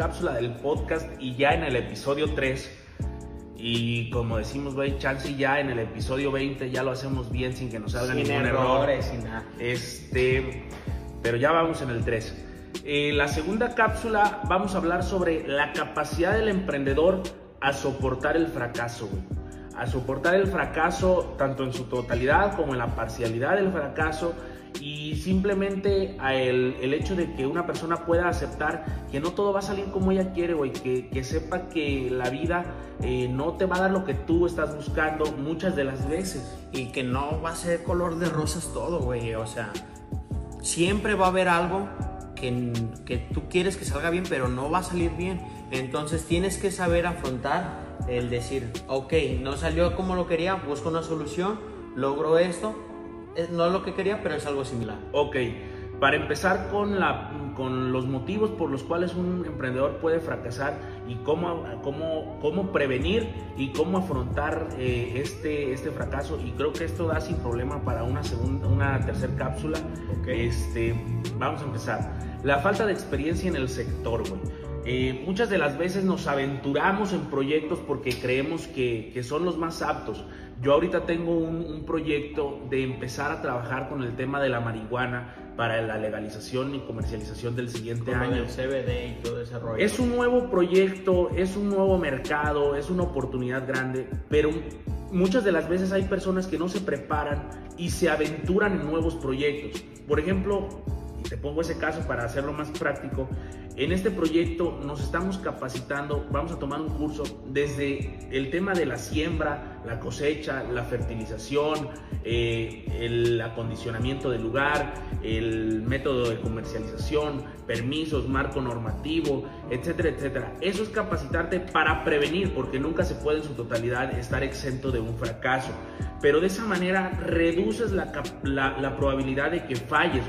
cápsula del podcast y ya en el episodio 3. Y como decimos, güey, chance ya en el episodio 20 ya lo hacemos bien sin que nos salga Sin ningún errores, error. sin nada. Este, pero ya vamos en el 3. En la segunda cápsula vamos a hablar sobre la capacidad del emprendedor a soportar el fracaso, güey. A soportar el fracaso tanto en su totalidad como en la parcialidad del fracaso y simplemente a el, el hecho de que una persona pueda aceptar que no todo va a salir como ella quiere, güey, que, que sepa que la vida eh, no te va a dar lo que tú estás buscando muchas de las veces. Y que no va a ser color de rosas todo, güey. O sea, siempre va a haber algo que, que tú quieres que salga bien, pero no va a salir bien. Entonces tienes que saber afrontar el decir, ok, no salió como lo quería, busco una solución, logro esto. No es lo que quería, pero es algo similar. Ok, para empezar con, la, con los motivos por los cuales un emprendedor puede fracasar y cómo, cómo, cómo prevenir y cómo afrontar eh, este, este fracaso. Y creo que esto da sin problema para una, segunda, una tercera cápsula. Este, vamos a empezar. La falta de experiencia en el sector, güey. Eh, muchas de las veces nos aventuramos en proyectos porque creemos que, que son los más aptos. Yo ahorita tengo un, un, proyecto de empezar a trabajar con el tema de la marihuana para la legalización y comercialización del siguiente año. el CBD y todo ese rollo. Es un nuevo proyecto, es un nuevo mercado, es una oportunidad grande, pero muchas de las veces hay personas que no se preparan y se aventuran en nuevos proyectos. Por ejemplo, te pongo ese caso para hacerlo más práctico, en este proyecto nos estamos capacitando, vamos a tomar un curso desde el tema de la siembra, la cosecha, la fertilización, eh, el acondicionamiento del lugar, el método de comercialización, permisos, marco normativo, etcétera, etcétera. Eso es capacitarte para prevenir, porque nunca se puede en su totalidad estar exento de un fracaso. Pero de esa manera reduces la, probabilidad de que falles.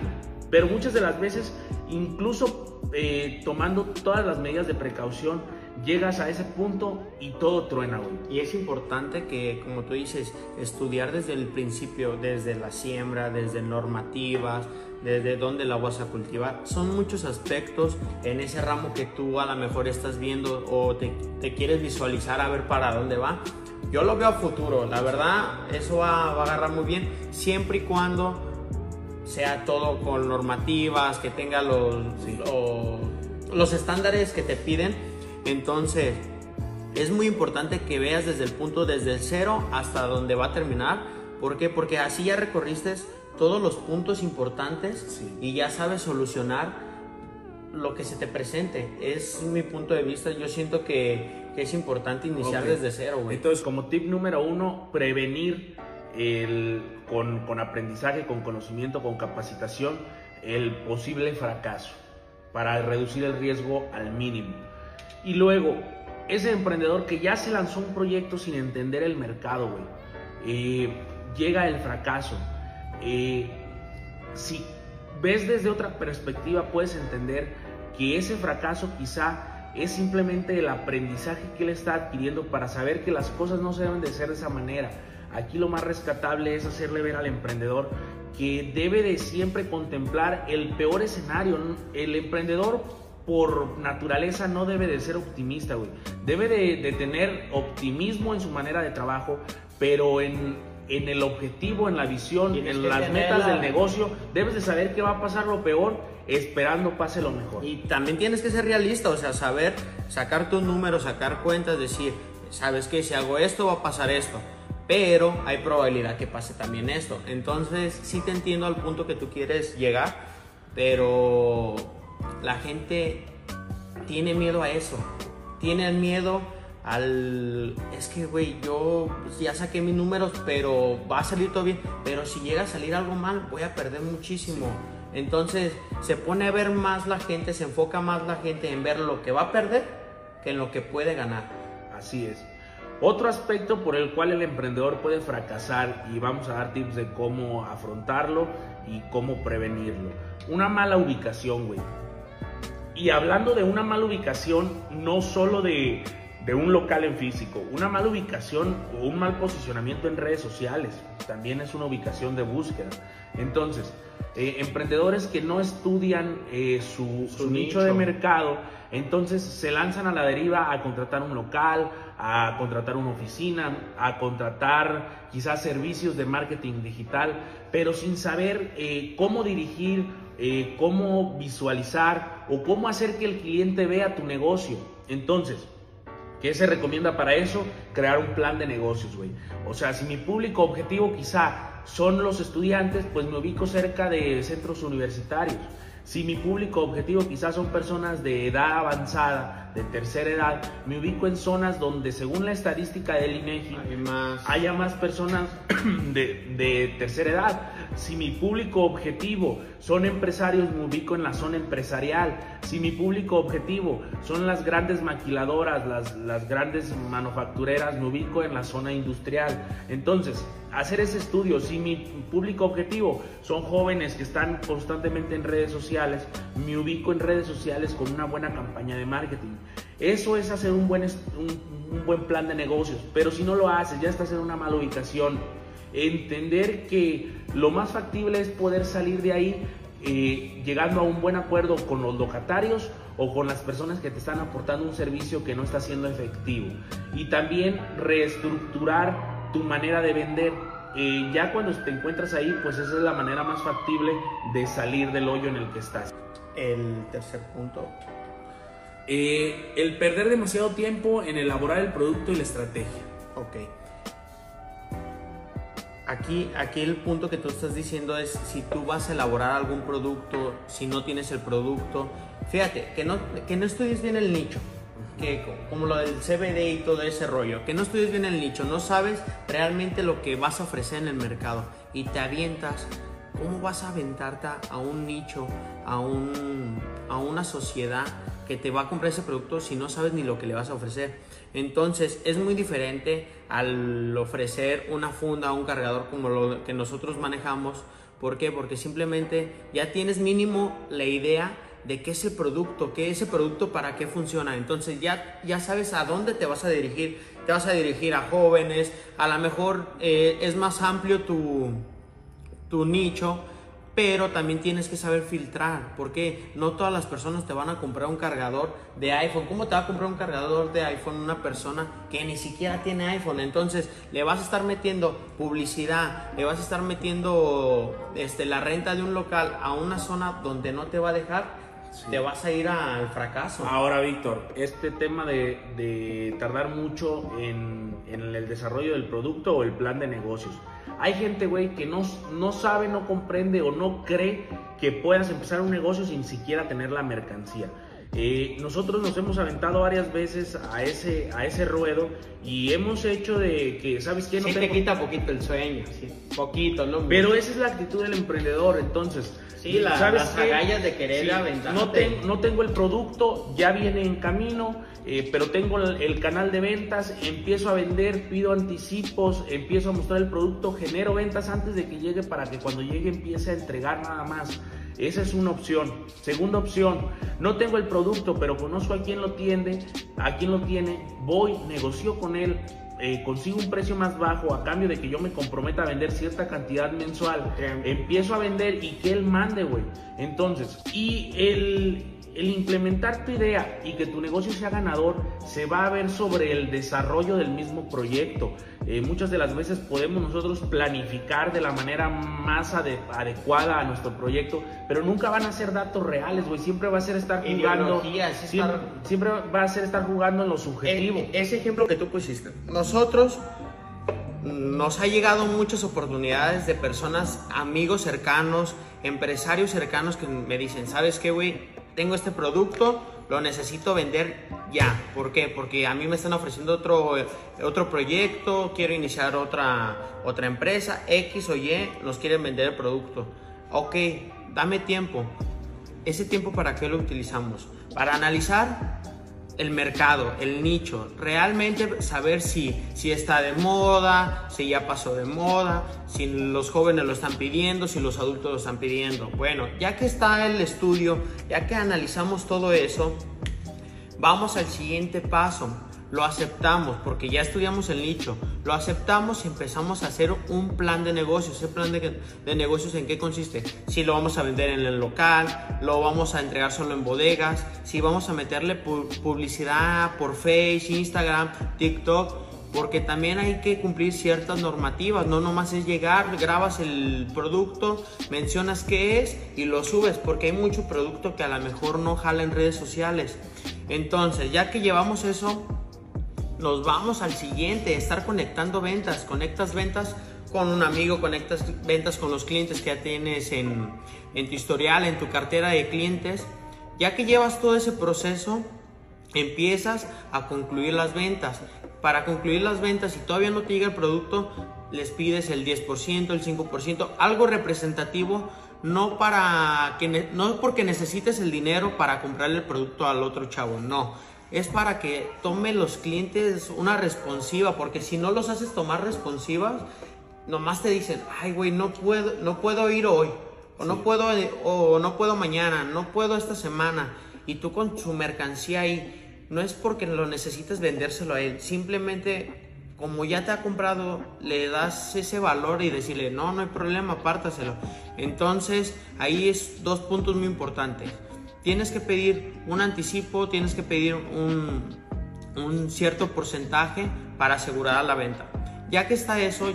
Pero muchas de las veces, incluso eh, tomando todas las medidas de precaución, llegas a ese punto y todo truena. Y es importante que, como tú dices, estudiar desde el principio, desde la siembra, desde normativas, desde dónde la vas a cultivar. Son muchos aspectos en ese ramo que tú a lo mejor estás viendo o te, te quieres visualizar a ver para dónde va. Yo lo veo a futuro, la verdad, eso va, va a agarrar muy bien, siempre y cuando sea todo con normativas, que tenga los, Sí. los, los estándares que te piden. Entonces, es muy importante que veas desde el punto, desde el cero hasta donde va a terminar. ¿Por qué? Porque así ya recorriste todos los puntos importantes Sí. y ya sabes solucionar lo que se te presente. Es mi punto de vista. Yo siento que, que es importante iniciar Ok. desde cero, güey. Entonces, como tip número uno, prevenir el, con, con aprendizaje, con conocimiento, con capacitación, el posible fracaso para reducir el riesgo al mínimo. Y luego, ese emprendedor que ya se lanzó un proyecto sin entender el mercado, güey, eh, llega el fracaso. Eh, si ves desde otra perspectiva, puedes entender que ese fracaso quizá es simplemente el aprendizaje que él está adquiriendo para saber que las cosas no se deben de ser de esa manera. Aquí lo más rescatable es hacerle ver al emprendedor que debe de siempre contemplar el peor escenario. El emprendedor por naturaleza no debe de ser optimista, güey. Debe de, de tener optimismo en su manera de trabajo, pero en, en el objetivo, en la visión, Tienes en las metas la- del negocio, debes de saber que va a pasar lo peor esperando pase lo mejor. Y también tienes que ser realista, o sea, saber sacar tus números, sacar cuentas, decir, sabes que si hago esto va a pasar esto, pero hay probabilidad que pase también esto. Entonces, sí te entiendo al punto que tú quieres llegar, pero la gente tiene miedo a eso, tiene miedo al es que güey yo ya saqué mis números pero va a salir todo bien. Pero si llega a salir algo mal voy a perder muchísimo. Entonces se pone a ver más la gente se enfoca más la gente en ver lo que va a perder que en lo que puede ganar. Así es. Otro aspecto por el cual el emprendedor puede fracasar y vamos a dar tips de cómo afrontarlo y cómo prevenirlo. Una mala ubicación, güey. Y hablando de una mala ubicación, no solo de, de un local en físico, una mala ubicación o un mal posicionamiento en redes sociales, también es una ubicación de búsqueda. Entonces, eh, emprendedores que no estudian eh, su, Su su nicho. nicho. de mercado, entonces se lanzan a la deriva a contratar un local, a contratar una oficina, a contratar quizás servicios de marketing digital, pero sin saber eh, cómo dirigir, eh, cómo visualizar o cómo hacer que el cliente vea tu negocio. Entonces, ¿Qué se recomienda para eso? Crear un plan de negocios, güey. O sea, si mi público objetivo quizá son los estudiantes, pues me ubico cerca de centros universitarios. Si mi público objetivo quizás son personas de edad avanzada, de tercera edad, me ubico en zonas donde según la estadística del INEGI Hay más. haya más personas de, de tercera edad. Si mi público objetivo son empresarios, me ubico en la zona empresarial. Si mi público objetivo son las grandes maquiladoras, las, las grandes manufactureras, me ubico en la zona industrial. Entonces, hacer ese estudio, si mi público objetivo son jóvenes que están constantemente en redes sociales, me ubico en redes sociales con una buena campaña de marketing. Eso es hacer un buen, un, un buen plan de negocios, pero si no lo haces, ya estás en una mala ubicación. Entender que lo más factible es poder salir de ahí eh, llegando a un buen acuerdo con los locatarios o con las personas que te están aportando un servicio que no está siendo efectivo. Y también reestructurar tu manera de vender. Eh, ya cuando te encuentras ahí, pues esa es la manera más factible de salir del hoyo en el que estás. El tercer punto. Eh, el perder demasiado tiempo en elaborar el producto y la estrategia. Ok. Aquí, aquí el punto que tú estás diciendo es si tú vas a elaborar algún producto, si no tienes el producto, fíjate, que no, que no estudies bien el nicho, que co- como lo del CBD y todo ese rollo, que no estudies bien el nicho, no sabes realmente lo que vas a ofrecer en el mercado y te avientas, ¿cómo vas a aventarte a un nicho, a, un, a una sociedad que te va a comprar ese producto si no sabes ni lo que le vas a ofrecer? Entonces es muy diferente al ofrecer una funda, un cargador como lo que nosotros manejamos. ¿Por qué? Porque simplemente ya tienes mínimo la idea de qué es el producto, qué es ese producto, para qué funciona. Entonces ya, ya sabes a dónde te vas a dirigir. Te vas a dirigir a jóvenes, a lo mejor eh, es más amplio tu, tu nicho, pero también tienes que saber filtrar, porque no todas las personas te van a comprar un cargador de iPhone. ¿Cómo te va a comprar un cargador de iPhone una persona que ni siquiera tiene iPhone? Entonces le vas a estar metiendo publicidad, le vas a estar metiendo este, la renta de un local a una zona donde no te va a dejar, te vas a ir al fracaso. Ahora, Víctor, este tema de, de tardar mucho en, en el desarrollo del producto o el plan de negocios. Hay gente, güey, que no, no sabe, no comprende o no cree que puedas empezar un negocio sin siquiera tener la mercancía. Eh, nosotros nos hemos aventado varias veces a ese, a ese ruedo y hemos hecho de que, ¿sabes qué? No sí te quita poquito el sueño, sí, poquito, ¿no? Pero esa es la actitud del emprendedor, entonces. Sí, la- las agallas de querer aventarte. no, ten- no tengo el producto, ya viene en camino, eh, pero tengo el, el canal de ventas, empiezo a vender, pido anticipos, empiezo a mostrar el producto, genero ventas antes de que llegue para que cuando llegue empiece a entregar nada más. Esa es una opción. Segunda opción, no tengo el producto, pero conozco a quien lo tiende, a quien lo tiene, voy, negocio con él, eh, consigo un precio más bajo a cambio de que yo me comprometa a vender cierta cantidad mensual, empiezo a vender y que él mande, güey. Entonces, y el, el implementar tu idea y que tu negocio sea ganador se va a ver sobre el desarrollo del mismo proyecto. Eh, muchas de las veces podemos nosotros planificar de la manera más ade- adecuada a nuestro proyecto, pero nunca van a ser datos reales, güey. Siempre va a ser estar jugando. Ideologías, Siempre, estar- siempre va a ser estar jugando en lo subjetivo. E- ese ejemplo que tú pusiste. Nosotros nos ha llegado muchas oportunidades de personas, amigos cercanos, empresarios cercanos que me dicen, ¿sabes qué, güey? Tengo este producto, lo necesito vender ya. ¿Por qué? Porque a mí me están ofreciendo otro, eh, otro proyecto, quiero iniciar otra, otra empresa, X o Y, nos quieren vender el producto. Ok, dame tiempo. ¿Ese tiempo para qué lo utilizamos? Para analizar el mercado, el nicho, realmente saber si, si está de moda, si ya pasó de moda, si los jóvenes lo están pidiendo, si los adultos lo están pidiendo. Bueno, ya que está el estudio, ya que analizamos todo eso, vamos al siguiente paso. Lo aceptamos porque ya estudiamos el nicho, lo aceptamos y empezamos a hacer un plan de negocios. ¿Ese plan de, de, negocios en qué consiste? Si lo vamos a vender en el local, lo vamos a entregar solo en bodegas, si vamos a meterle publicidad por Facebook, Instagram, TikTok. Porque también hay que cumplir ciertas normativas, no nomás es llegar, grabas el producto, mencionas qué es y lo subes, porque hay mucho producto que a lo mejor no jala en redes sociales. Entonces, ya que llevamos eso, nos vamos al siguiente, estar conectando ventas, conectas ventas con un amigo, conectas ventas con los clientes que ya tienes en, en tu historial, en tu cartera de clientes. Ya que llevas todo ese proceso, empiezas a concluir las ventas. Para concluir las ventas, si todavía no te llega el producto, les pides el 10%, el 5%, algo representativo, no para que no porque necesites el dinero para comprarle el producto al otro chavo, no es para que tome los clientes una responsiva, porque si no los haces tomar responsivas, nomás te dicen, ay, güey, no puedo, no puedo ir hoy, o no puedo, o no puedo mañana, no puedo esta semana, y tú con su mercancía ahí, no es porque lo necesites vendérselo a él, simplemente como ya te ha comprado, le das ese valor y decirle, no, no hay problema, apártaselo. Entonces, ahí es dos puntos muy importantes tienes que pedir un anticipo, tienes que pedir un, cierto porcentaje para asegurar la venta. Ya que está eso,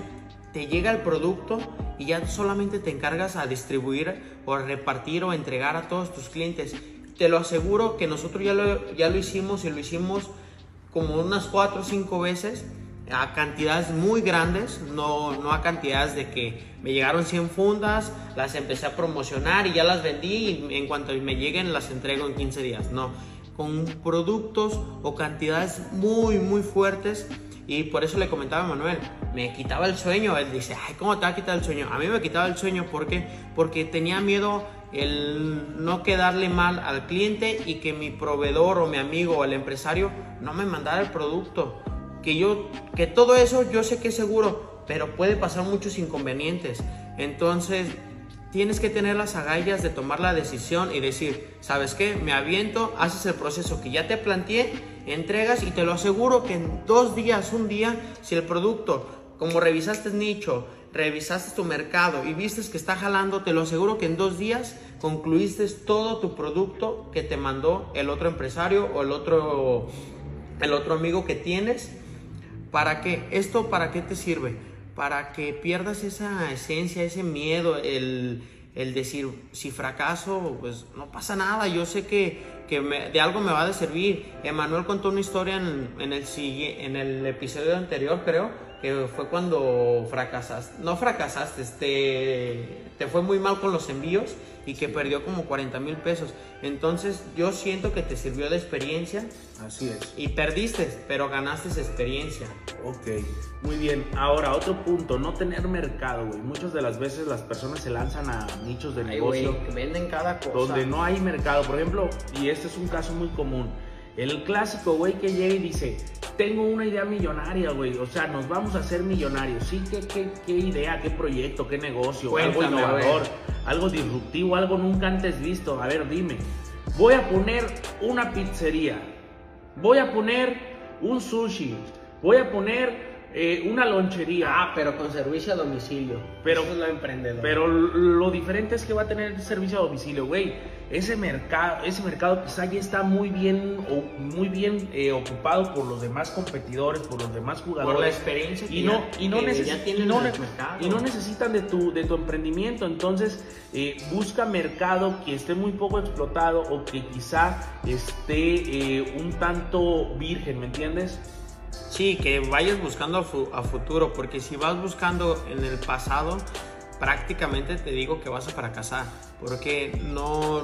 te llega el producto y ya solamente te encargas a distribuir o repartir o entregar a todos tus clientes. Te lo aseguro que nosotros ya lo, ya lo hicimos y lo hicimos como unas 4 o 5 veces a cantidades muy grandes, no, no a cantidades de que me llegaron 100 fundas, las empecé a promocionar y ya las vendí y en cuanto me lleguen las entrego en 15 días, no, con productos o cantidades muy muy fuertes y por eso le comentaba a Manuel, me quitaba el sueño, él dice, ay, ¿cómo te va a quitar el sueño? A mí me quitaba el sueño porque porque tenía miedo el no quedarle mal al cliente y que mi proveedor o mi amigo o el empresario no me mandara el producto que yo, que todo eso yo sé que es seguro, pero puede pasar muchos inconvenientes. Entonces, tienes que tener las agallas de tomar la decisión y decir, ¿sabes qué? Me aviento, haces el proceso que ya te planteé, entregas y te lo aseguro que en dos días, un día, si el producto, como revisaste nicho, revisaste tu mercado y viste que está jalando, te lo aseguro que en dos días concluiste todo tu producto que te mandó el otro empresario o el otro, el otro amigo que tienes ¿Para qué? ¿Esto para qué te sirve? Para que pierdas esa esencia, ese miedo, el, decir, si fracaso, pues no pasa nada, yo sé que, de algo me va a servir. Emanuel contó una historia en, en, el, en el episodio anterior, creo, que fue cuando fracasaste, no fracasaste, te, te fue muy mal con los envíos y que perdió como 40 mil pesos. Entonces yo siento que te sirvió de experiencia. Así es. Y perdiste, pero ganaste esa experiencia. Ok, muy bien. Ahora, otro punto, no tener mercado, güey. Muchas de las veces las personas se lanzan a nichos de negocio. que venden cada cosa. Donde no hay mercado. Por ejemplo, y este es un caso muy común. El clásico, güey, que llega y dice, tengo una idea millonaria, güey. O sea, nos vamos a hacer millonarios. Sí, ¿qué, qué, qué idea, qué proyecto, qué negocio? algo innovador, algo disruptivo, algo nunca antes visto. A ver, dime. Voy a poner una pizzería. Voy a poner un sushi. Voy a poner eh, una lonchería. Ah, pero con servicio a domicilio. Pero, Eso es lo emprendedor. Pero lo diferente es que va a tener servicio a domicilio, güey. Ese mercado, ese mercado quizá ya está muy bien, muy bien eh, ocupado por los demás competidores, por los demás jugadores. Por la experiencia y no, y no, y no, necesitan de tu, de tu emprendimiento. Entonces, eh, busca mercado que esté muy poco explotado o que quizá esté un tanto virgen, ¿me entiendes? Sí, que vayas buscando a, futuro, porque si vas buscando en el pasado, prácticamente te digo que vas a fracasar, porque no,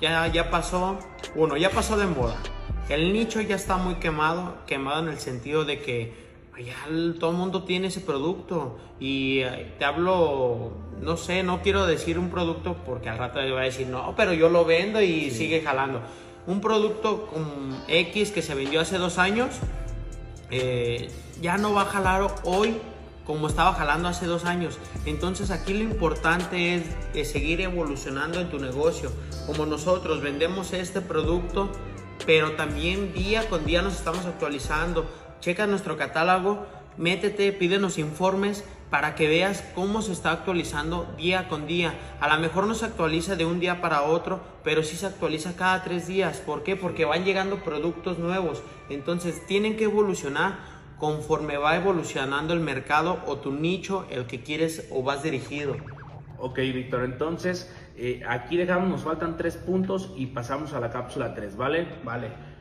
ya, ya pasó, uno, ya pasó de moda. El nicho ya está muy quemado, quemado en el sentido de que ya todo el mundo tiene ese producto y eh, te hablo, no sé, no quiero decir un producto porque al rato va a decir, no, pero yo lo vendo y sigue jalando. Un producto con X que se vendió hace dos años, eh, ya no va a jalar hoy como estaba jalando hace dos años. Entonces aquí lo importante es, seguir evolucionando en tu negocio. Como nosotros vendemos este producto, pero también día con día nos estamos actualizando. Checa nuestro catálogo, métete, pídenos informes para que veas cómo se está actualizando día con día. A lo mejor no se actualiza de un día para otro, pero sí se actualiza cada tres días. ¿Por qué? Porque van llegando productos nuevos. Entonces tienen que evolucionar conforme va evolucionando el mercado o tu nicho, el que quieres o vas dirigido. Ok, Víctor, entonces eh, aquí dejamos, nos faltan tres puntos y pasamos a la cápsula 3, ¿vale? Vale.